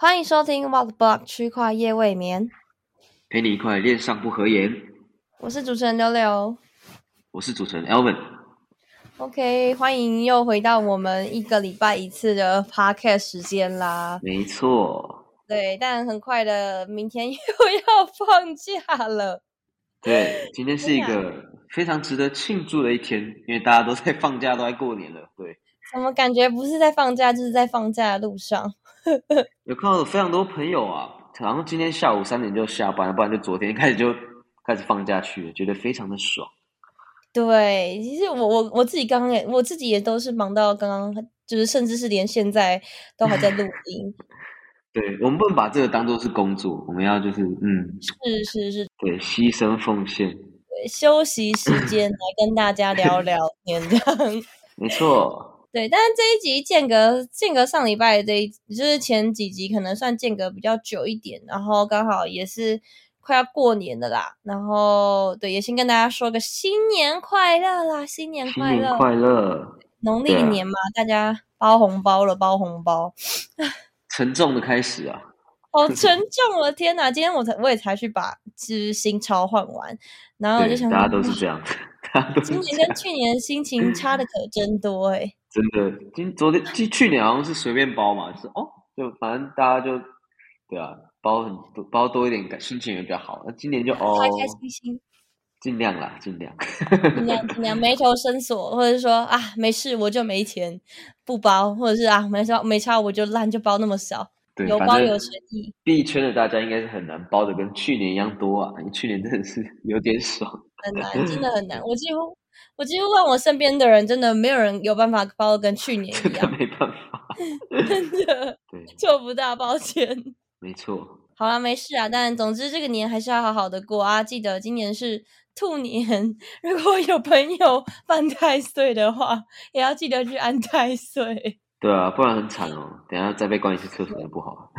欢迎收听 What Block 区块夜未眠，陪你一块恋上不合言。我是主持人六六。我是主持人 Elvin。OK，欢迎又回到我们一个礼拜一次的 Podcast 时间啦。没错，对，但很快的，明天又要放假了。对，今天是一个非常值得庆祝的一天，因为大家都在放假，都在过年了。对，怎么感觉不是在放假，就是在放假的路上？有看到非常多朋友啊，然后今天下午三点就下班了，不然就昨天开始就开始放假去了，觉得非常的爽。对，其实我我我自己刚刚也我自己也都是忙到刚刚，就是甚至是连现在都还在录音。对，我们不能把这个当做是工作，我们要就是嗯，是是是，对，牺牲奉献，对，休息时间来跟大家聊聊天这样。没错，对，但是这一集间隔间隔上礼拜这一就是前几集可能算间隔比较久一点，然后刚好也是快要过年的啦，然后对，也先跟大家说个新年快乐啦，新年快乐，年快乐，农历年嘛，大家包红包了，包红包。沉重的开始啊。好沉 重了，天哪！今天我才我也才去把就是新钞换完，然后我就，想，大家都是这样，大家都是今。年跟去年心情差的可真多哎、真的，今昨天去去年好像是随便包嘛，就是哦，就反正大家就对啊，包很多，包多一点，感心情也比较好。那今年就哦开，开心心，尽量啦，尽量。尽量尽量眉头深锁，或者是说啊没事我就没钱不包，或者是啊没差没差我就烂就包那么少，对，有包有诚意。币圈的大家应该是很难包的跟去年一样多啊，去年真的是有点爽。很难，真的很难。我几乎我几乎问我身边的人，真的没有人有办法包的跟去年真的一样，没办法。真的对，做不到，抱歉。没错，好啦，没事啊，但总之这个年还是要好好的过啊！记得今年是兔年，如果有朋友犯太岁的话，也要记得去安太岁。对啊，不然很惨哦，等一下再被关一次厕所也不好。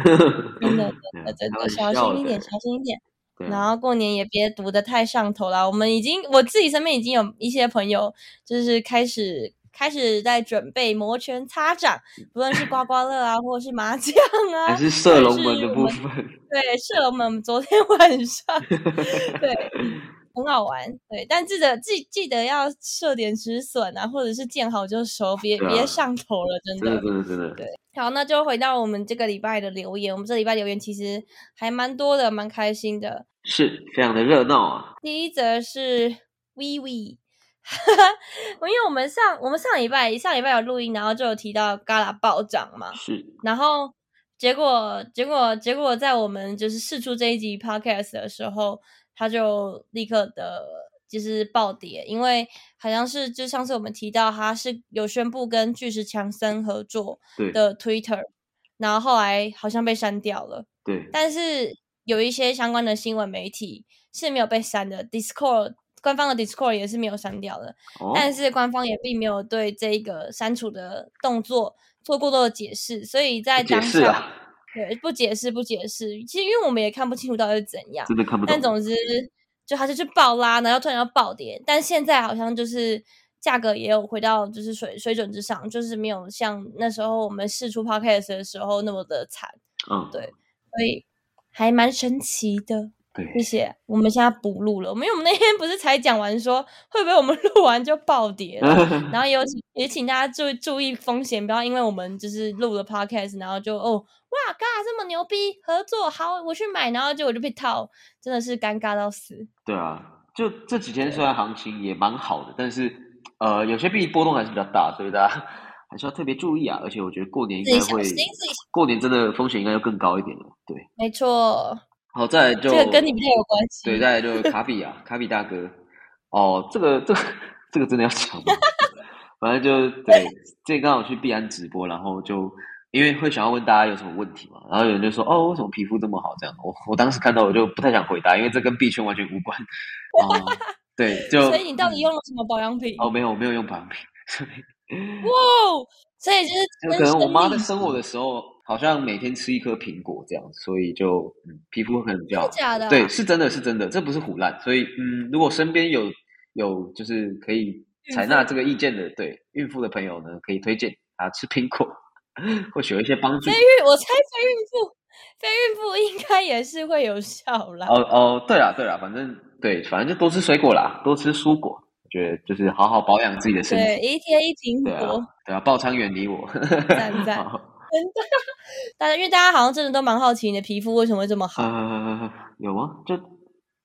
真的，真的，真的，小心一点，小心一点。然后过年也别读的太上头了。我们已经，我自己身边已经有一些朋友，就是开始开始在准备摩拳擦掌，不论是刮刮乐啊，或者是麻将啊，还是射龙门的部分。对，射龙门我们昨天晚上 对很好玩，对，但记得记记得要设点止损啊，或者是见好就收，别、别上头了，真的。真的，真的，对好，那就回到我们这个礼拜的留言，我们这礼拜留言其实还蛮多的，蛮开心的。是非常的热闹啊。第一则是 Vivi。因为我们上我们上礼拜上礼拜有录音，然后就有提到 Gala 暴涨嘛，是，然后结果结果结果在我们就是试出这一集 podcast 的时候，它就立刻的就是暴跌，因为好像是就上次我们提到，它是有宣布跟巨石强森合作，的 Twitter，然后后来好像被删掉了，对，但是有一些相关的新闻媒体是没有被删的，Discord 官方的 Discord 也是没有删掉的，哦，但是官方也并没有对这个删除的动作做过多的解释，所以在解当下，对不解释不解释，其实因为我们也看不清楚到底是怎样，真的看不懂。但总之就它就去爆拉，然后突然要暴跌，但现在好像就是价格也有回到就是水水准之上，就是没有像那时候我们试出 podcast 的时候那么的惨，嗯，对所以还蛮神奇的。谢对，谢，我们现在补录了，因为我们那天不是才讲完说会不会我们 录完就暴跌了，然后也有请也请大家注意注意风险，不要因为我们就是录了 podcast，然后就哦哇嘎这么牛逼合作好我去买，然后结果就被套，真的是尴尬到死。对啊，就这几天虽然行情也蛮好的，但是呃，有些币波动还是比较大，所以大家 还是要特别注意啊。而且我觉得过年应该会过年真的风险应该要更高一点了。对，没错，好，再来就这个跟你比较有关系。对，再来就 卡比啊，卡比大哥。哦，这个这个这个真的要讲吗？反正就对，这刚好去必安直播，然后就因为会想要问大家有什么问题嘛，然后有人就说哦，为什么皮肤这么好？这样，我我当时看到我就不太想回答，因为这跟币圈完全无关。哦，对，就所以你到底用了什么保养品？哦没有我没有用保养品，哇，所以就是就可能我妈在生生我的时候，好像每天吃一颗苹果这样，所以就嗯皮肤可能比较假的啊对，是真的是真的，这不是胡乱。所以嗯，如果身边有有就是可以采纳这个意见的，对孕妇的朋友呢，可以推荐啊吃苹果，或许有一些帮助非。孕，我猜非孕妇非孕妇应该也是会有效啦。哦哦，对啦对啦，反正对，反正就多吃水果啦，多吃蔬果。我觉得就是好好保养自己的身体。对，一天一苹对啊果，，对啊，爆仓远离我。赞赞 好真的。大家因为大家好像真的都蛮好奇你的皮肤为什么会这么好。呃，有吗？就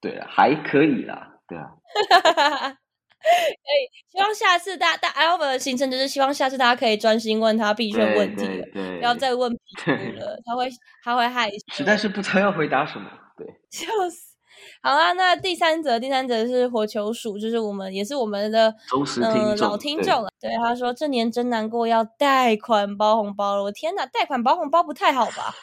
对了，还可以啦。对啊，可以，希望下次大大 Albert 的行程就是希望下次大家可以专心问他必选问题了，不要再问皮肤对了，他会他会害羞。实在是不知道要回答什么。对，笑死。好啦，那第三则，第三则是火球鼠，就是我们也是我们的呃老听对众了。对，他说这年真难过，要贷款包红包了。我天哪，贷款包红包不太好吧？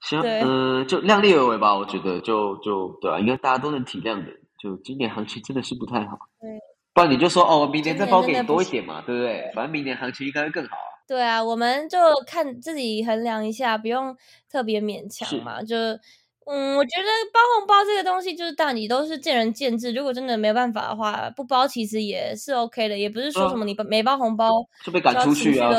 行，对嗯、就量力而为吧。我觉得就就对啊，应该大家都能体谅的。就今年行情真的是不太好，对，不然你就说哦，我明年再包给你多一点嘛，对不对？反正明年行情应该会更好啊。对啊，我们就看自己衡量一下，不用特别勉强嘛。就嗯，我觉得包红包这个东西，就是大你都是见仁见智。如果真的没办法的话，不包其实也是 OK 的，也不是说什么你没包红包就被赶出去啊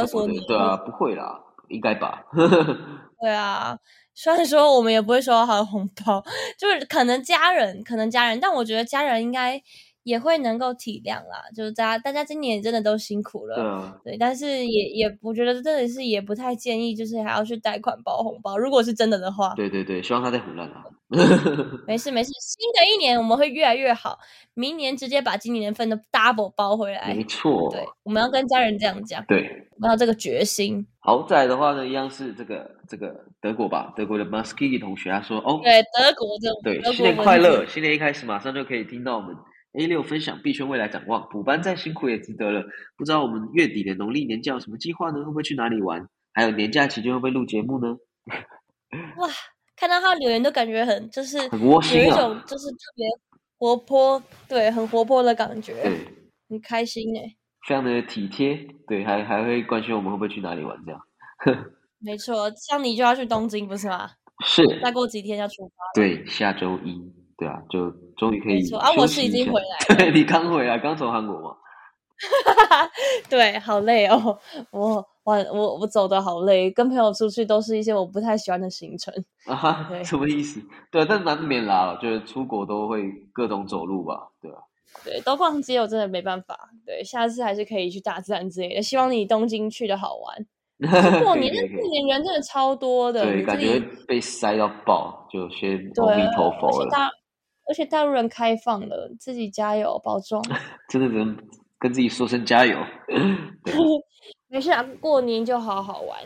对啊，不会啦，应该吧？对啊，虽然说我们也不会收到他的红包，就是可能家人，可能家人，但我觉得家人应该也会能够体谅啦。就是大家，大家今年真的都辛苦了，对啊，对，但是也也，我觉得真的是也不太建议，就是还要去贷款包红包。如果是真的的话，对对对，希望他在胡乱啊。没事没事，新的一年我们会越来越好，明年直接把今年份的 double 包回来没。错，对，我们要跟家人这样讲，对。我们要这个决心。好，再来的话呢，一样是这个这个德国吧，德国的 Muskiki 同学他说，哦，对，德国这种对，新年快乐！新年一开始马上就可以听到我们 A 六分享币圈未来展望，补班再辛苦也值得了。不知道我们月底的农历年假有什么计划呢？会不会去哪里玩？还有年假期间会不会录节目呢？哇，看到他留言都感觉很就是很窝有一种就是特别活泼，对，很活泼的感觉，对，很开心哎。非常的体贴，对，还还会关心我们会不会去哪里玩这样。没错，像你就要去东京不是吗？是，再过几天要出发。对，下周一，对啊，就终于可以啊我是已经回 来了对你刚回来，刚从韩国嘛。对，好累哦，我我我我走的好累，跟朋友出去都是一些我不太喜欢的行程。啊哈，什么意思？对啊，但难免啦，就是出国都会各种走路吧，对吧、对，都逛街我真的没办法。对，下次还是可以去大自然之类的。希望你东京去的好玩。过年那过年人真的超多的，对，感觉被塞到爆，就先阿弥陀佛了，而且大陆人开放了，自己加油，保重。真的只能跟自己说声加油。对 没事啊，过年就好好玩。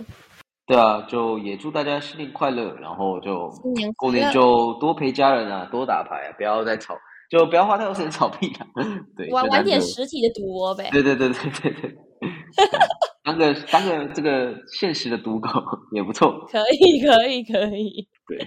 对啊，就也祝大家新年快乐，然后就新年过年就多陪家人啊，多打牌啊，不要再吵，就不要花太多时间吵屁啊。对，玩玩点实体的赌博呗。对对对对对对，当个当个这个现实的赌狗也不错。可以，可以，可以，对，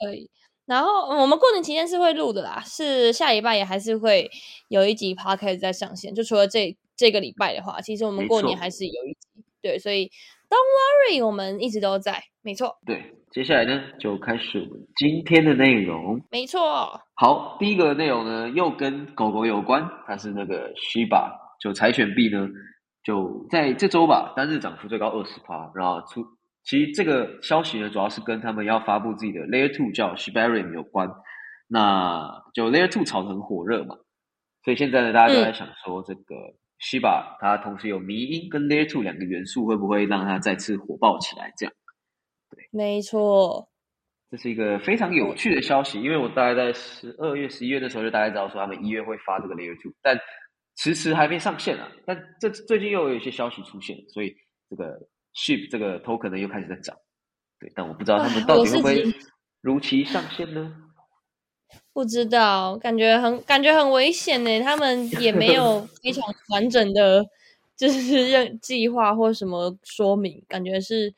可以。然后嗯我们过年期间是会录的啦，是下礼拜也还是会有一集 podcast 在上线。就除了这这个礼拜的话，其实我们过年还是有一集。对，所以 Don't worry，我们一直都在。没错，对，接下来呢就开始我们今天的内容。没错。好，第一个内容呢又跟狗狗有关，它是那个 Shiba，就柴犬币呢，就在这周吧，单日涨幅最高二十趴。然后出，其实这个消息呢，主要是跟他们要发布自己的 Layer Two 叫 Shibarium 有关。那就 Layer Two 炒得很火热嘛，所以现在呢，大家都在想说，这个 Shiba 它同时有迷因跟 Layer Two 两个元素，会不会让它再次火爆起来？这样。没错，这是一个非常有趣的消息，因为我大概在十二月、十一月的时候就大概知道说他们一月会发这个 Layer Two，但迟迟还没上线啊。但这最近又有一些消息出现，所以这个 Ship 这个 token 呢又开始在涨。对，但我不知道他们到底会不会如期上线呢？不知道，感觉很感觉很危险呢。他们也没有 非常完整的，就是任计划或什么说明，感觉是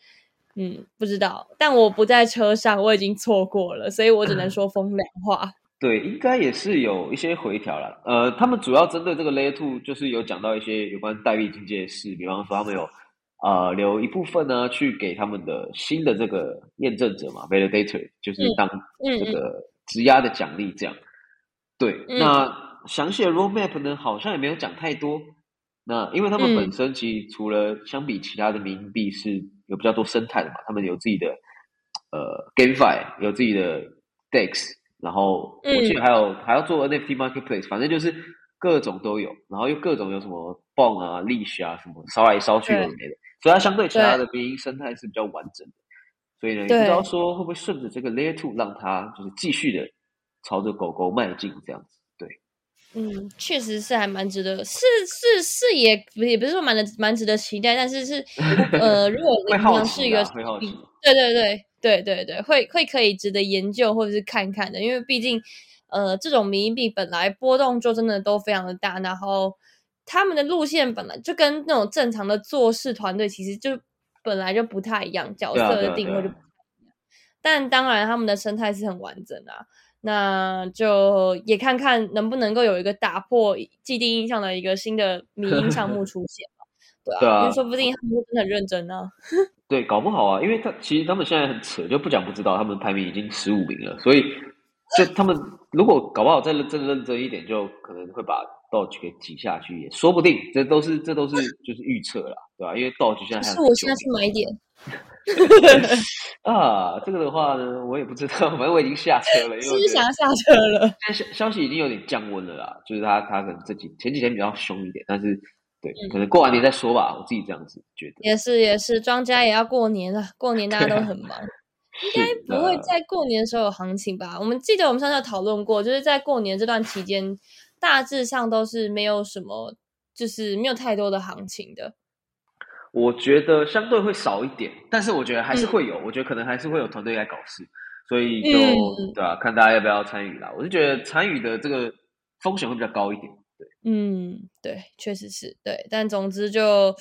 嗯不知道。但我不在车上，我已经错过了，所以我只能说风凉话。对，应该也是有一些回调了。呃，他们主要针对这个 Layer Two，就是有讲到一些有关代币经济的事，比方说他们有呃留一部分呢去给他们的新的这个验证者嘛，validator，就是嗯当嗯这个质押的奖励这样。对，嗯那详细的 roadmap 呢，好像也没有讲太多。那因为他们嗯本身其实除了相比其他的民币是有比较多生态的嘛，他们有自己的呃 GameFi，有自己的 DEX，然后我记得还有还要做 NFT Marketplace，反正就是各种都有，然后又各种有什么 Bond 啊、Leash 啊什么烧来烧去的没的，所以它相对其他的民营生态是比较完整的。所以呢，不知道说会不会顺着这个 Layer Two 让它就是继续的朝着狗狗迈进这样子。嗯，确实是还蛮值得，是是是，也也不是说蛮的蛮值得期待，但是是呃，如果 会好是一个，对对对对对对，会会可以值得研究或者是看看的，因为毕竟呃，这种民币本来波动就真的都非常的大，然后他们的路线本来就跟那种正常的做事团队其实就本来就不太一样，角色的定位就不太一样，但当然他们的生态是很完整的。那就也看看能不能够有一个打破既定印象的一个新的迷音项目 出现嘛？对啊，因为说不定他们真的很认真呢。对，搞不好啊，因为他其实他们现在很扯，就不讲不知道，他们排名已经十五名了，所以就他们如果搞不好再认真认真一点，就可能会把 Dodge 给挤下去，也说不定。这都是这都是就是预测啦，对吧？因为 Dodge 现在是我现在去买点。啊，这个的话呢，我也不知道，反正我已经下车了，因为想要下车了。消消息已经有点降温了啦，就是他他可能这几前几天比较凶一点，但是对，可能过完年再说吧，我自己这样子觉得。也是也是，庄家也要过年了，过年大家都很忙，应该不会在过年的时候有行情吧？我们记得我们上次讨论过，就是在过年这段期间，大致上都是没有什么，就是没有太多的行情的。我觉得相对会少一点，但是我觉得还是会有。我觉得可能还是会有团队来搞事，所以就对吧？看大家要不要参与啦。我就觉得参与的这个风险会比较高一点。对，嗯，对，确实是对。但总之就，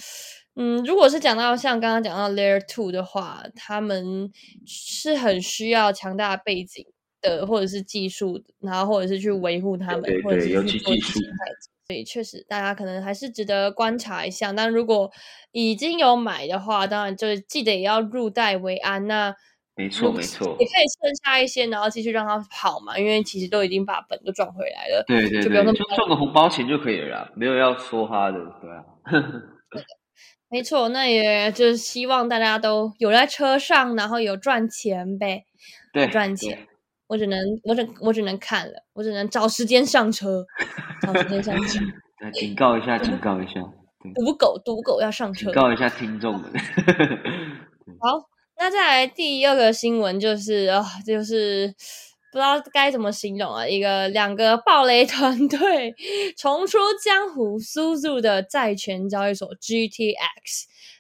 嗯，如果是讲到像刚刚讲到 Layer Two 的话，他们是很需要强大背景的，或者是技术，然后或者是去维护他们，或者是去做技术。所以确实，大家可能还是值得观察一下。但如果已经有买的话，当然就是记得也要入袋为安。那没错没错，也可以剩下一些，然后继续让它跑嘛。因为其实都已经把本都赚回来了。对对对，就赚个红包钱就可以了，没有要说他的，对啊。没错，那也就是希望大家都有在车上，然后有赚钱呗，对，赚钱。我只能，我只我只能看了，我只能找时间上车，找时间上车。警告一下，警告一下，赌狗，赌狗要上车。警告一下听众们。好，那再来第二个新闻就是啊，就是不知道该怎么形容啊，一个两个暴雷团队重出江湖，苏入的债权交易所 GTX，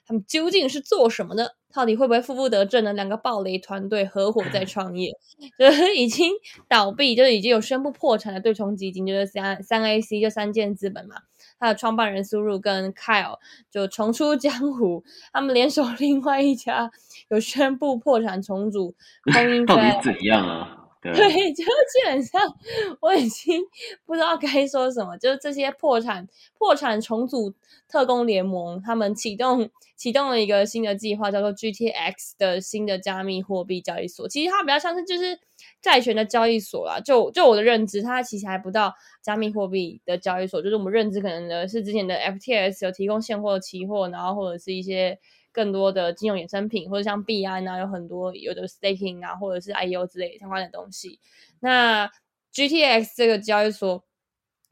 他们究竟是做什么呢？到底会不会负负得正呢？两个暴雷团队合伙在创业，就是已经倒闭，就是已经有宣布破产的对冲基金，就是三三 A C 就三箭资本嘛。他的创办人苏入跟 Kyle 就重出江湖，他们联手另外一家有宣布破产重组。到底怎样啊？对，就基本上我已经不知道该说什么。就是这些破产、破产重组特工联盟，他们启动启动了一个新的计划，叫做 GTX 的新的加密货币交易所。其实它比较像是就是债权的交易所啦。就就我的认知，它其实还不到加密货币的交易所。就是我们认知可能的是之前的 FTS 有提供现货、期货，然后或者是一些。更多的金融衍生品，或者像币安啊，有很多有的 staking 啊，或者是 IEO 之类相关的东西。那 GTX 这个交易所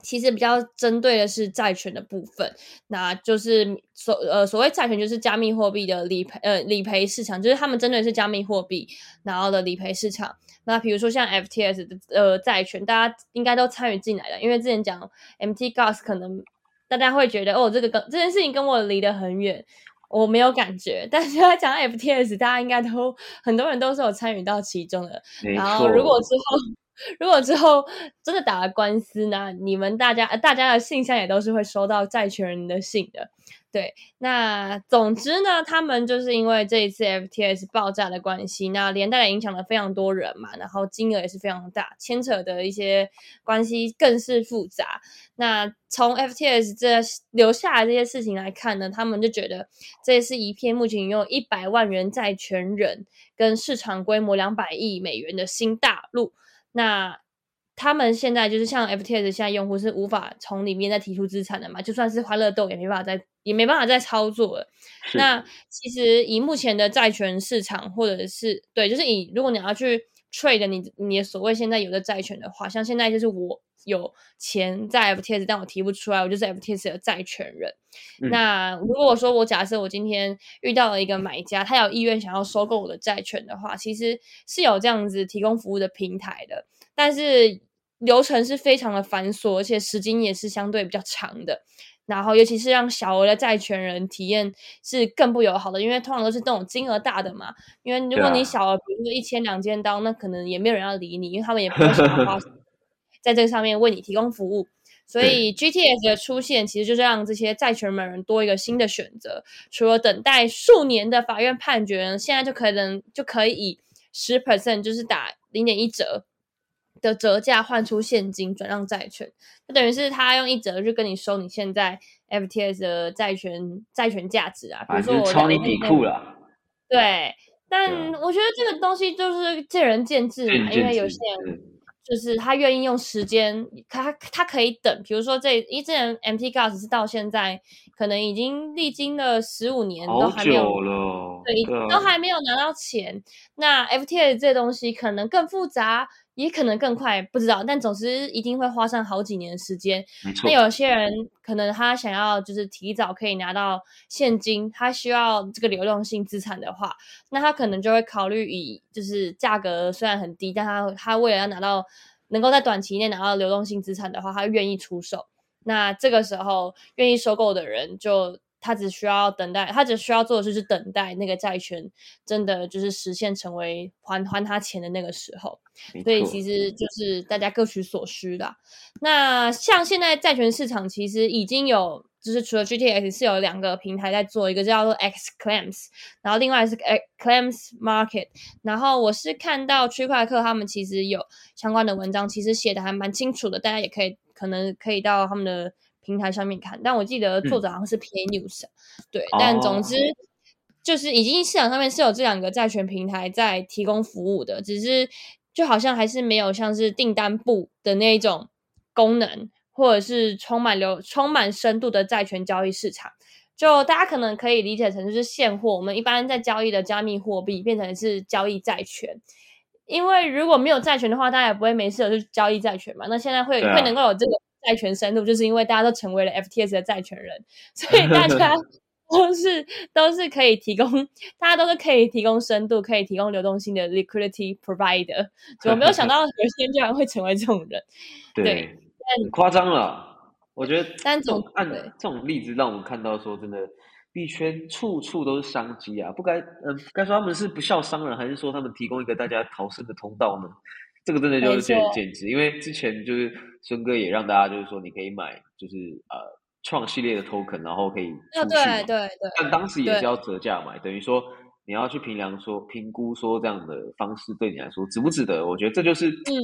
其实比较针对的是债权的部分，那就是所呃所谓债权就是加密货币的理赔呃理赔市场，就是他们针对的是加密货币然后的理赔市场。那比如说像 FTS 的呃债权，大家应该都参与进来了，因为之前讲 MT Gas 可能大家会觉得哦，这个跟这件事情跟我离得很远。我没有感觉，但是他讲 FTS，大家应该都很多人都是有参与到其中的。然后，如果之后 如果之后真的打了官司呢，你们大家呃大家的信箱也都是会收到债权人的信的。对，那总之呢，他们就是因为这一次 FTS 爆炸的关系，那连带的影响了非常多人嘛，然后金额也是非常大，牵扯的一些关系更是复杂。那从 FTS 这留下来这些事情来看呢，他们就觉得这是一片目前拥有一百万元债权人跟市场规模两百亿美元的新大陆。那他们现在就是像 FTS 现在用户是无法从里面再提出资产的嘛，就算是欢乐豆也没办法再也没办法再操作了。那其实以目前的债权市场，或者是对，就是以如果你要去 trade 你你的所谓现在有的债权的话，像现在就是我有钱在 FTS，但我提不出来，我就是 FTS 的债权人。那如果说我假设我今天遇到了一个买家，他有意愿想要收购我的债权的话，其实是有这样子提供服务的平台的，但是流程是非常的繁琐，而且时间也是相对比较长的。然后，尤其是让小额的债权人体验是更不友好的，因为通常都是这种金额大的嘛。因为如果你小额，比如说一千两千刀，那可能也没有人要理你，因为他们也不会想花在这个上面为你提供服务。所以，GTS 的出现其实就是让这些债权人多一个新的选择。除了等待数年的法院判决，现在就可能就可以以十 percent，就是打零点一折。的折价换出现金转让债权，就等于是他用一折就跟你收你现在 FTS 的债权债权价值啊，比如说我抄你底库了。对，但我觉得这个东西就是见仁见智嘛，因为有些人就是他愿意用时间，他他可以等，比如说这一之前 MT Gas 是到现在可能已经历经了十五年都还没有对，都还没有拿到钱。那 FTA 这东西可能更复杂。也可能更快，不知道，但总之一定会花上好几年的时间。那有些人可能他想要就是提早可以拿到现金，他需要这个流动性资产的话，那他可能就会考虑以就是价格虽然很低，但他他为了要拿到能够在短期内拿到流动性资产的话，他愿意出售。那这个时候愿意收购的人就。他只需要等待，他只需要做的就是等待那个债权真的就是实现成为还还他钱的那个时候，所以其实就是大家各取所需的。那像现在债权市场其实已经有，就是除了 GTX 是有两个平台在做，一个叫做 X Claims，然后另外是 X Claims Market。然后我是看到区块客他们其实有相关的文章，其实写的还蛮清楚的，大家也可以可能可以到他们的。平台上面看，但我记得作者好像是 P News，对，但总之就是已经市场上面是有这两个债权平台在提供服务的，只是就好像还是没有像是订单部的那一种功能，或者是充满流、充满深度的债权交易市场。就大家可能可以理解成就是现货，我们一般在交易的加密货币变成是交易债权，因为如果没有债权的话，大家也不会没事就交易债权嘛。那现在会会能够有这个。债权深度，就是因为大家都成为了 FTS 的债权人，所以大家 都是都是可以提供，大家都是可以提供深度、可以提供流动性的 liquidity provider。我没有想到有些人居然会成为这种人，对，夸张了。我觉得，但总按这种例子让我们看到说，真的币圈处处都是商机啊！不该，嗯，该说他们是不孝商人，还是说他们提供一个大家逃生的通道呢？这个真的就是简简直，因为之前就是孙哥也让大家就是说，你可以买就是呃创系列的 token，然后可以出去对对对。但当时也是要折价买，等于说你要去评量说评估说这样的方式对你来说值不值得？我觉得这就是嗯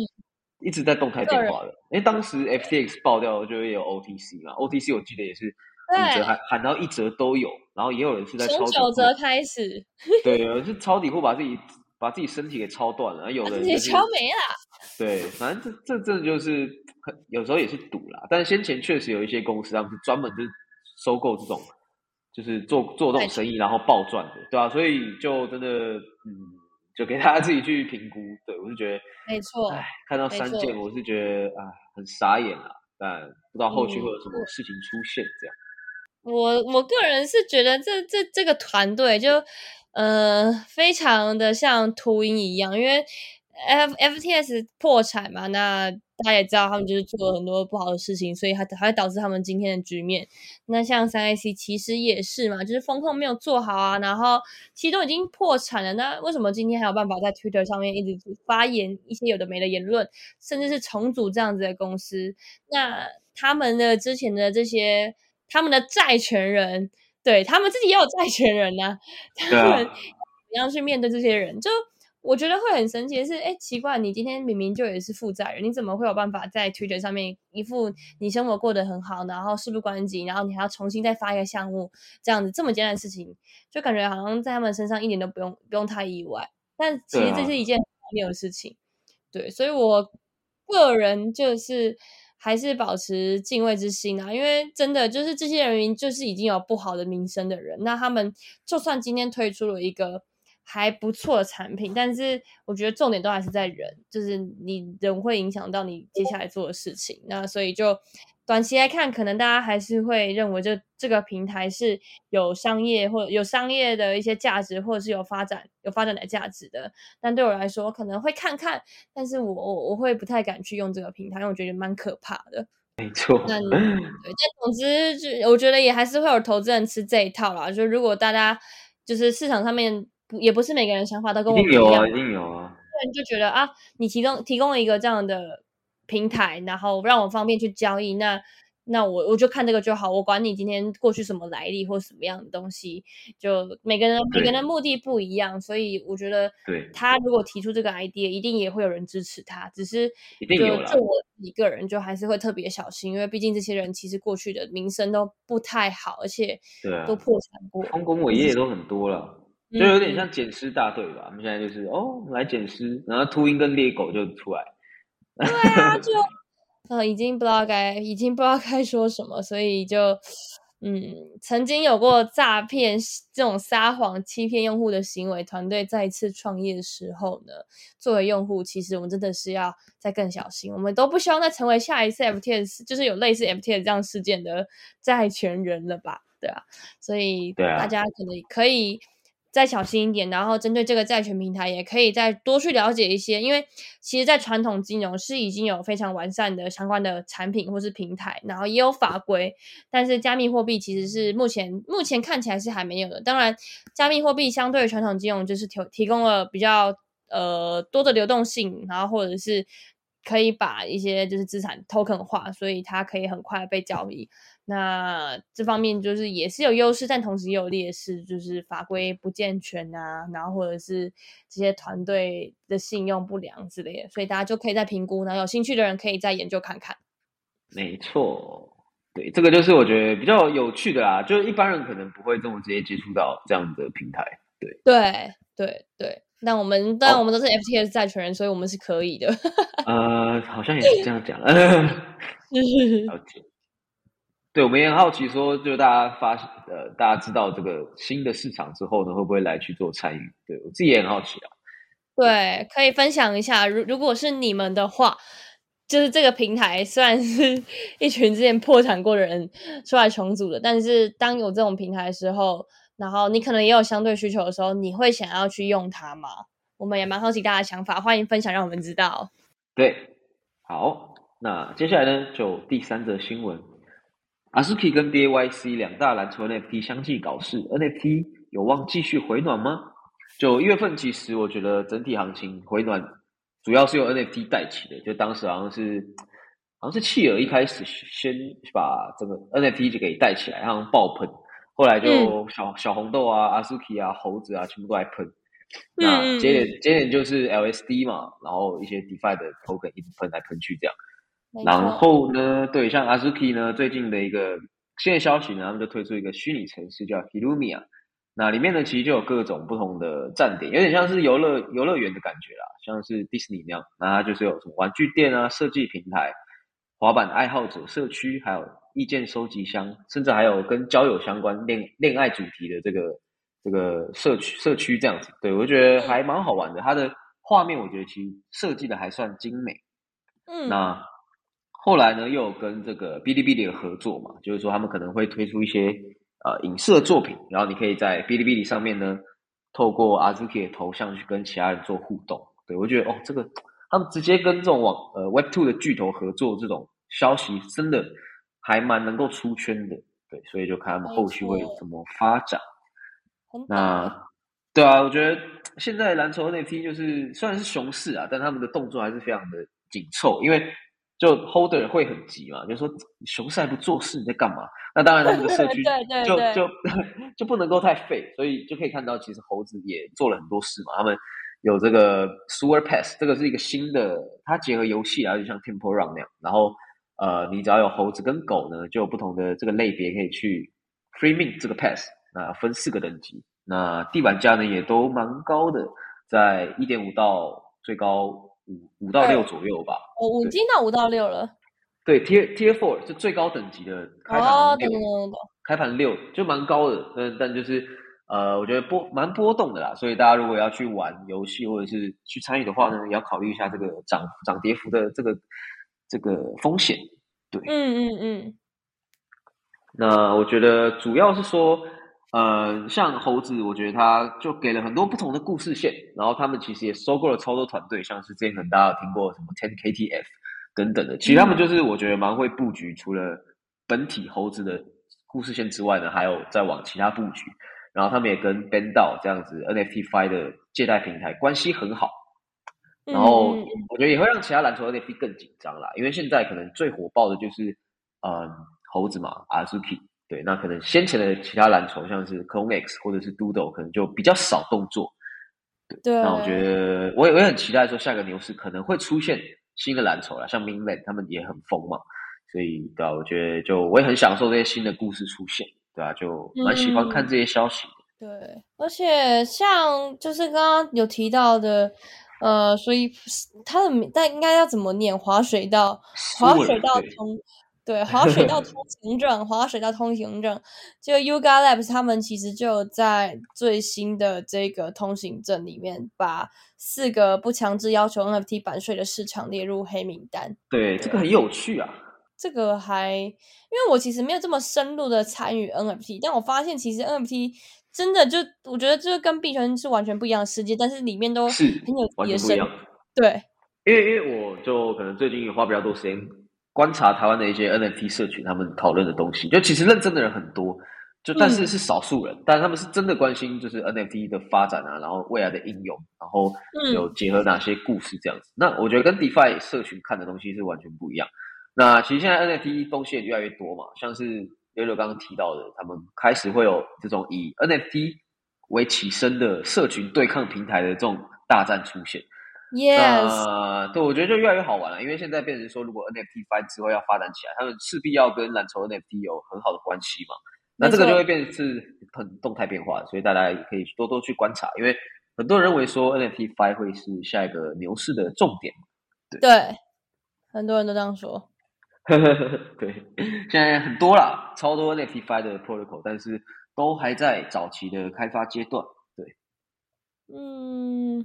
一直在动态变化的。因为当时 FTX 爆掉就也有 OTC 嘛，OTC 我记得也是五折喊喊到一折都有，然后也有人是在从九折开始，对，有人是抄底库把自己。把自己身体给抄断了，有的 也敲没了。对，反正这这这就是有时候也是赌啦。但是先前确实有一些公司，他们是专门就是收购这种，就是做做这种生意，然后暴赚的，对吧？所以就真的，嗯，就给大家自己去评估。对我是觉得没错。看到三件，我是觉得啊，很傻眼啊。但不知道后续会有什么事情出现，这样。我我个人是觉得这这这个团队就。呃，非常的像秃鹰一样，因为 F F T S 破产嘛，那大家也知道他们就是做了很多不好的事情，所以还还会导致他们今天的局面。那像三 A C 其实也是嘛，就是风控没有做好啊，然后其实都已经破产了，那为什么今天还有办法在 Twitter 上面一直发言一些有的没的言论，甚至是重组这样子的公司？那他们的之前的这些他们的债权人。对他们自己也有债权人呐，他们怎样去面对这些人？就我觉得会很神奇的是，哎，奇怪，你今天明明就也是负债人，你怎么会有办法在 Twitter 上面一副你生活过得很好，然后事不关己，然后你还要重新再发一个项目，这样子这么简单的事情，就感觉好像在他们身上一点都不用不用太意外。但其实这是一件很妙的事情，对，所以我个人就是还是保持敬畏之心啊，因为真的就是这些人就是已经有不好的名声的人，那他们就算今天推出了一个还不错的产品，但是我觉得重点都还是在人，就是你人会影响到你接下来做的事情，那所以就。短期来看，可能大家还是会认为这这个平台是有商业或有商业的一些价值，或者是有发展有发展的价值的。但对我来说，可能会看看，但是我我我会不太敢去用这个平台，因为我觉得蛮可怕的。没错。那对，但总之，就我觉得也还是会有投资人吃这一套啦。就如果大家就是市场上面不也不是每个人想法都跟我一样，一定有啊。对，就觉得啊，你提供提供了一个这样的。平台，然后让我方便去交易，那那我我就看这个就好，我管你今天过去什么来历或什么样的东西，就每个人每个人的目的不一样，所以我觉得，对，他如果提出这个 idea，一定也会有人支持他，只是就就我一个人就还是会特别小心，因为毕竟这些人其实过去的名声都不太好，而且都破产过，丰功伟业都很多了，就有点像捡尸大队吧。我们现在就是哦，来捡尸，然后秃鹰跟猎狗就出来。对啊，就呃，已经不知道该，已经不知道该说什么，所以就嗯，曾经有过诈骗这种撒谎欺骗用户的行为，团队再一次创业的时候呢，作为用户，其实我们真的是要再更小心，我们都不希望再成为下一次 FTS，就是有类似 FTS 这样事件的债权人了吧？对啊，所以大家可能可以。再小心一点，然后针对这个债权平台，也可以再多去了解一些，因为其实，在传统金融是已经有非常完善的相关的产品或是平台，然后也有法规，但是加密货币其实是目前目前看起来是还没有的。当然，加密货币相对于传统金融就是提提供了比较呃多的流动性，然后或者是可以把一些就是资产 token 化，所以它可以很快被交易。那这方面就是也是有优势，但同时也有劣势，就是法规不健全啊，然后或者是这些团队的信用不良之类的，所以大家就可以再评估，然后有兴趣的人可以再研究看看。没错，对，这个就是我觉得比较有趣的啦，就是一般人可能不会这么直接接触到这样的平台。对，对，对，对。那我们当然我们都是 FTS 债权人，所以我们是可以的。呃，好像也是这样讲。了解。对，我们也很好奇，说就大家发呃，大家知道这个新的市场之后呢，会不会来去做参与？对我自己也很好奇啊。对，可以分享一下，如如果是你们的话，就是这个平台虽然是一群之前破产过的人出来重组的，但是当有这种平台的时候，然后你可能也有相对需求的时候，你会想要去用它吗？我们也蛮好奇大家的想法，欢迎分享，让我们知道。对，好，那接下来呢，就第三则新闻。Azuki 跟 BAYC 两大蓝筹 NFT 相继搞事，NFT 有望继续回暖吗？就一月份，其实我觉得整体行情回暖，主要是由 NFT 带起的。就当时好像是，好像是企鹅一开始先把这个 NFT 就给带起来，然后爆喷，后来就小小红豆啊、Azuki 啊、猴子啊，全部都来喷。那接点接点就是 LSD 嘛，然后一些 DeFi 的 token 一直喷来喷去这样。然后呢，对，像 Azuki 呢，最近的一个新的消息呢，他们就推出一个虚拟城市叫 Hilumia，那里面呢，其实就有各种不同的站点，有点像是游乐游乐园的感觉啦，像是迪士尼那样。那它就是有什么玩具店啊、设计平台、滑板爱好者社区，还有意见收集箱，甚至还有跟交友相关恋恋爱主题的这个这个社区社区这样子。对我觉得还蛮好玩的，它的画面我觉得其实设计的还算精美。嗯，那。后来呢，又有跟这个哔哩哔哩的合作嘛，就是说他们可能会推出一些呃影视作品，然后你可以在哔哩哔哩上面呢，透过 Azuki 的头像去跟其他人做互动。对我觉得哦，这个他们直接跟这种网呃 Web Two 的巨头合作，这种消息真的还蛮能够出圈的。对，所以就看他们后续会怎么发展。那对啊，我觉得现在蓝筹 NFT 就是虽然是熊市啊，但他们的动作还是非常的紧凑，因为。就 holder 会很急嘛，就说熊市还不做事，你在干嘛？那当然，他们的社区 就就 就不能够太废，所以就可以看到，其实猴子也做了很多事嘛。他们有这个 Sewer Pass，这个是一个新的，它结合游戏啊，就像 Temple Run 那样。然后呃，你只要有猴子跟狗呢，就有不同的这个类别可以去 Free Mint 这个 Pass，那分四个等级。那地板价呢也都蛮高的，在一点五到最高五五到六左右吧。哦，我经到五到六了。对，Tier Tier Four 是最高等级的开盘六，开盘六就蛮高的，但但就是呃，我觉得波蛮波动的啦，所以大家如果要去玩游戏或者是去参与的话呢，也要考虑一下这个涨涨跌幅的这个这个风险。对，嗯嗯嗯。那我觉得主要是说，呃，像猴子，我觉得他就给了很多不同的故事线，然后他们其实也收购了超多团队，像是之前可能大家有听过什么 Ten KTF。等等的，其实他们就是我觉得蛮会布局，除了本体猴子的故事线之外呢，还有在往其他布局。然后他们也跟 Bando 这样子 NFT Fi 的借贷平台关系很好。然后我觉得也会让其他篮球 NFT 更紧张啦，因为现在可能最火爆的就是嗯猴子嘛，Azuki。对，那可能先前的其他蓝筹像是 Clone X 或者是 Doodle 可能就比较少动作。对，那我觉得我也我也很期待说下个牛市可能会出现。新的蓝筹了，像 Minland 他们也很疯嘛，所以对啊，我觉得就我也很享受这些新的故事出现，对啊，就蛮喜欢看这些消息。对，而且像就是刚刚有提到的，呃，所以它的名但应该要怎么念？滑水道，滑水道通。对，滑水道 通行证，滑水道通行证，就 Yuga Labs 他们其实就在最新的这个通行证里面，把四个不强制要求 NFT 版税的市场列入黑名单。对，这个很有趣啊。这个还因为我其实没有这么深入的参与 NFT，但我发现其实 NFT 真的就我觉得这个跟币圈是完全不一样的世界，但是里面都是很有完全不一样。对，因为因为我就可能最近也花比较多时间。观察台湾的一些 NFT 社群，他们讨论的东西，就其实认真的人很多，就但是是少数人，但他们是真的关心就是 NFT 的发展啊，然后未来的应用，然后有结合哪些故事这样子。那我觉得跟 DeFi 社群看的东西是完全不一样。那其实现在 NFT 东西也越来越多嘛，像是六六刚刚提到的，他们开始会有这种以 NFT 为起身的社群对抗平台的这种大战出现。Yes，对，我觉得就越来越好玩了，因为现在变成说，如果 NFT Five 之后要发展起来，他们势必要跟蓝筹 NFT 有很好的关系嘛。那这个就会变成是很动态变化，所以大家也可以多多去观察，因为很多人认为说 NFT Five 会是下一个牛市的重点。对，很多人都这样说。对，现在很多啦，超多 NFT Five 的 protocol，但是都还在早期的开发阶段。对，嗯。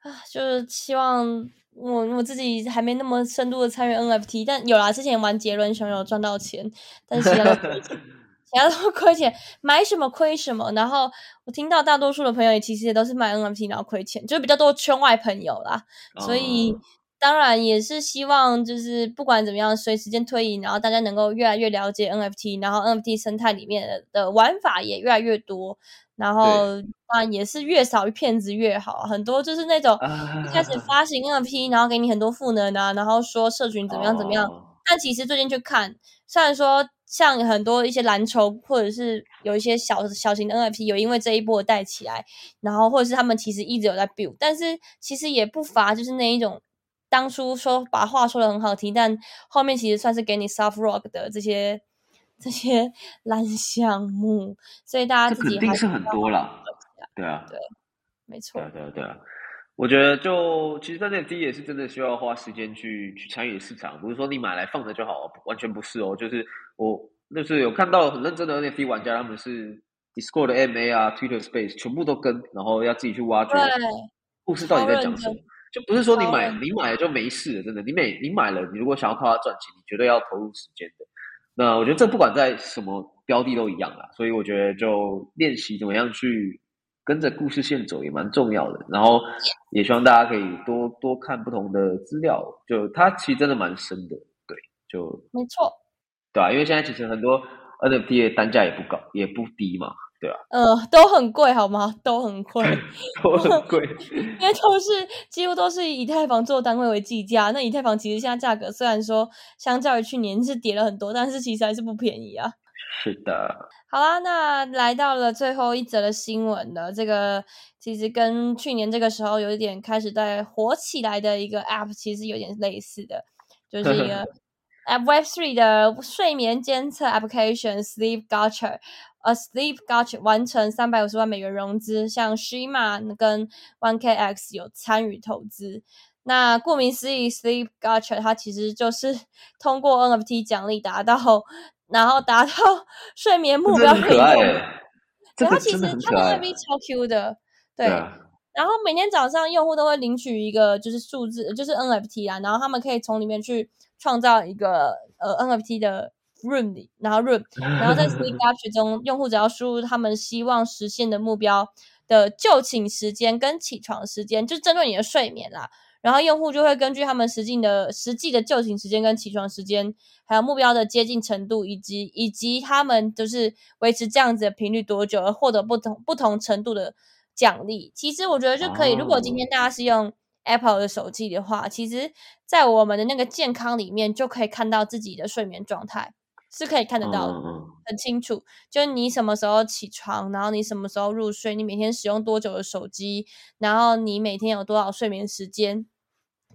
啊，就是希望我我自己还没那么深度的参与 NFT，但有啦，之前玩杰伦熊有赚到钱，但是其他 都亏钱，买什么亏什么。然后我听到大多数的朋友也其实也都是买 NFT 然后亏钱，就是比较多圈外朋友啦。所以当然也是希望就是不管怎么样，随时间推移，然后大家能够越来越了解 NFT，然后 NFT 生态里面的玩法也越来越多。然后当然也是越少骗子越好，很多就是那种一开始发行 NFT，然后给你很多赋能啊，然后说社群怎么样怎么样。但其实最近去看，虽然说像很多一些蓝筹或者是有一些小小型的 NFT 有因为这一波带起来，然后或者是他们其实一直有在 build，但是其实也不乏就是那一种当初说把话说的很好听，但后面其实算是给你 soft rock 的这些。这些 烂项目，所以大家自己肯定是很多了，对啊，对，没错，对啊，对啊，我觉得就其实 NFT 也是真的需要花时间去去参与市场，不是说你买来放着就好，完全不是哦。就是我就是有看到很认真的 NFT 玩家，他们是 Discord 的 MA 啊，Twitter Space 全部都跟，然后要自己去挖掘故事到底在讲什么，就不是说你买你买了就没事了，真的，你每你买了，你如果想要靠它赚钱，你绝对要投入时间的。那我觉得这不管在什么标的都一样啦，所以我觉得就练习怎么样去跟着故事线走也蛮重要的。然后也希望大家可以多多看不同的资料，就它其实真的蛮深的，对，就没错，对啊，因为现在其实很多 NFT 的单价也不高，也不低嘛。对啊，呃，都很贵，好吗？都很贵，都很贵，因为都是几乎都是以太坊做单位为计价。那以太坊其实现在价格虽然说相较于去年是跌了很多，但是其实还是不便宜啊。是的。好啦，那来到了最后一则的新闻了。这个其实跟去年这个时候有一点开始在火起来的一个 App，其实有点类似的，就是一个 App Web Three 的睡眠监测 Application Sleep Gotcha。A Sleep Got 完成三百五十万美元融资，像 Shima 跟 One KX 有参与投资。那顾名思义，Sleep Gacha 它其实就是通过 NFT 奖励达到，然后达到 睡眠目标的可爱、用欸，这对，它其实它的。NFT 超 Q 的，对。啊，然后每天早上用户都会领取一个就是数字，就是 NFT 啊，然后他们可以从里面去创造一个呃 NFT 的 room 里，然后 room，然后在 Sleep Gacha 中，用户只要输入他们希望实现的目标的就寝时间跟起床时间，就针对你的睡眠啦。然后用户就会根据他们实际的实际的就寝时间跟起床时间，还有目标的接近程度，以及以及他们就是维持这样子的频率多久，而获得不同不同程度的奖励。其实我觉得就可以，如果今天大家是用 Apple 的手机的话，其实在我们的那个健康里面就可以看到自己的睡眠状态，是可以看得到的。很清楚，就是你什么时候起床，然后你什么时候入睡，你每天使用多久的手机，然后你每天有多少睡眠时间，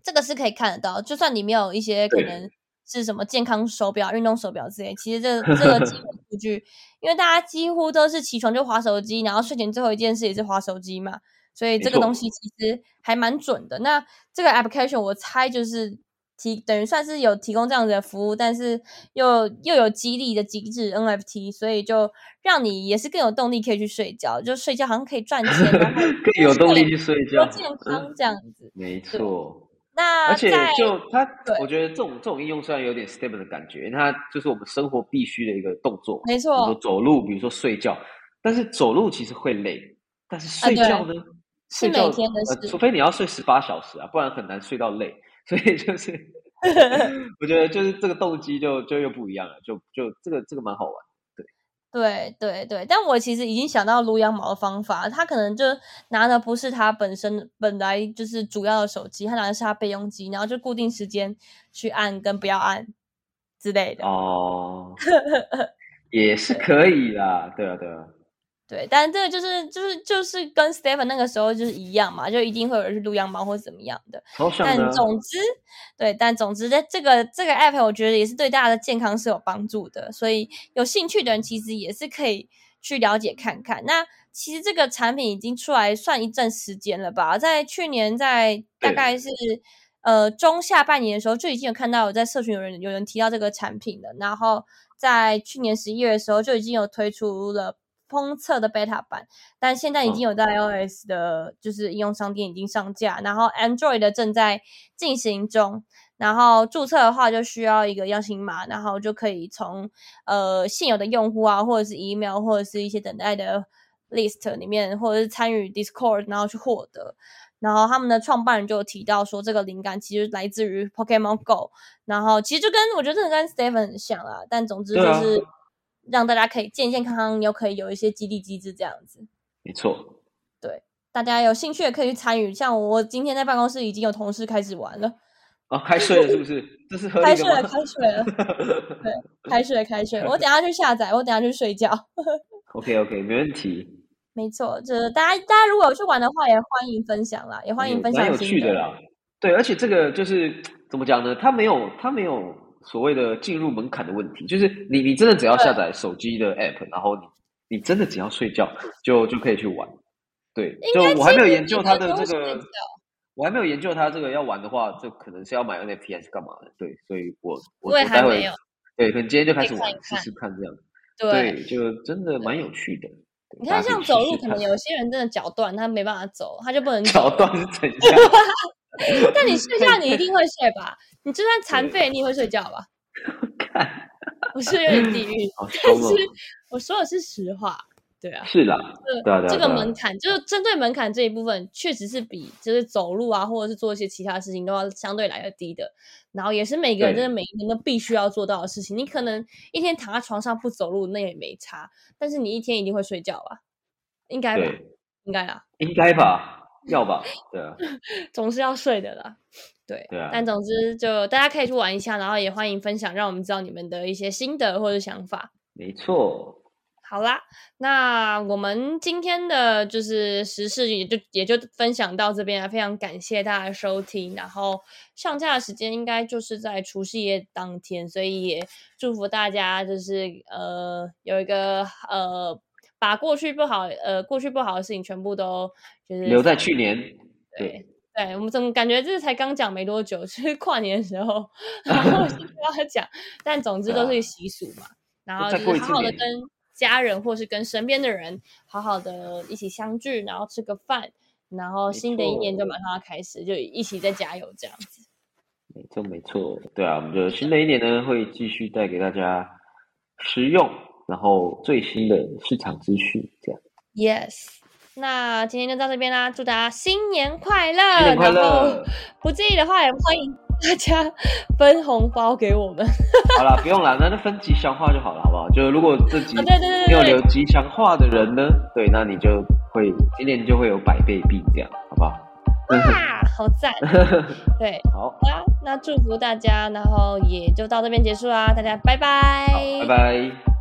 这个是可以看得到。就算你没有一些可能是什么健康手表、运动手表之类，其实这这个基本 数据，因为大家几乎都是起床就划手机，然后睡前最后一件事也是划手机嘛，所以这个东西其实还蛮准的。那这个 application 我猜就是提等于算是有提供这样子的服务，但是又又有激励的机制 NFT，所以就让你也是更有动力可以去睡觉，就睡觉好像可以赚钱，然后 更有动力去睡觉。健康这样子。没错，那而且在就它，我觉得这种这种应用虽然有点 step 的感觉，它就是我们生活必须的一个动作没错比如走路，比如说睡觉，但是走路其实会累，但是睡觉呢，是每天的呃，事除非你要睡十八小时啊，不然很难睡到累。所以就是，我觉得就是这个动机就就又不一样了，就就这个这个蛮好玩。对对对，但我其实已经想到撸羊毛的方法，他可能就拿的不是他本身本来就是主要的手机，他拿的是他备用机，然后就固定时间去按跟不要按之类的。哦，也是可以啦，对啊对啊，对，但这个就是就是就是跟 Stephen 那个时候就是一样嘛，就一定会有人去撸羊毛或怎么样的。但。总之，对，但总之，在这个这个 app，我觉得也是对大家的健康是有帮助的，所以有兴趣的人其实也是可以去了解看看。那其实这个产品已经出来算一阵时间了吧，在去年在大概是呃中下半年的时候，就已经有看到有在社群有人有人提到这个产品了，然后在去年十一月的时候就已经有推出了。封测的 beta 版，但现在已经有在 iOS 的，就是应用商店已经上架，然后 Android 的正在进行中。然后注册的话就需要一个邀请码，然后就可以从呃现有的用户啊，或者是 email 或者是一些等待的 list 里面，或者是参与 Discord，然后去获得。然后他们的创办人就提到说，这个灵感其实来自于 Pokemon Go，然后其实就跟我觉得这个跟 Stephen 很像啦，但总之就是让大家可以健健康康，又可以有一些激励机制这样子。没错，对大家有兴趣也可以去参与，像我今天在办公室已经有同事开始玩了，哦，开睡了是不是？这是合开睡了？开睡了，对，开睡了，开睡了。我等下去下载，我等下去睡觉。OK OK，没问题，没错，就是大家大家如果有去玩的话，也欢迎分享啦，也欢迎分享蛮有趣的啦。对，而且这个就是怎么讲呢？它没有它没有所谓的进入门槛的问题，就是你你真的只要下载手机的 app，然后你你真的只要睡觉就就可以去玩。对，就我还没有研究它的这个我还没有研究它这个要玩的话，就可能是要买 NFT 还是干嘛的？对，所以我我我待会还没有对，可能今天就开始玩试试看这样。对。对，就真的蛮有趣的。你看，像走路，可能有些人真的脚断，他没办法走，他就不能 脚。断是怎样？但你睡觉，你一定会睡吧？你就算残废，你也会睡觉吧？看，我是有点地狱，但！是我说的是实话。对啊，是啦，对啊对啊这个门槛就是针对门槛这一部分，确实是比就是走路啊，或者是做一些其他事情都要相对来的低的。然后也是每个人对真的每一天都必须要做到的事情。你可能一天躺在床上不走路，那也没差，但是你一天一定会睡觉吧？应该吧？应该啦，应该吧，要吧，对啊，总是要睡的啦。对，对啊但总之就大家可以去玩一下，然后也欢迎分享，让我们知道你们的一些心得或者想法。没错，好啦，那我们今天的就是时事也就也就分享到这边了，非常感谢大家收听。然后上架的时间应该就是在除夕夜当天，所以也祝福大家就是呃有一个呃把过去不好呃过去不好的事情全部都就是留在去年，对对我们怎么感觉这才刚讲没多久，是跨年的时候，然后 先不要讲，但总之都是习俗嘛。然后就是好好的跟家人或是跟身边的人好好的一起相聚，然后吃个饭，然后新的一年就马上要开始，就一起再加油这样子。没错没错，对啊，我们就新的一年呢会继续带给大家实用，然后最新的市场资讯这样。Yes。那今天就到这边啦，祝大家新年快乐！新年快乐！不介意的话，也欢迎大家分红包给我们。好了，不用了，那就分吉祥话就好了，好不好？就如果这集对对对没有留吉祥话的人呢，对，那你就会今年就会有百倍币，这样好不好？哇，好赞！对，好啦，那祝福大家，然后也就到这边结束啦，大家拜拜，拜拜。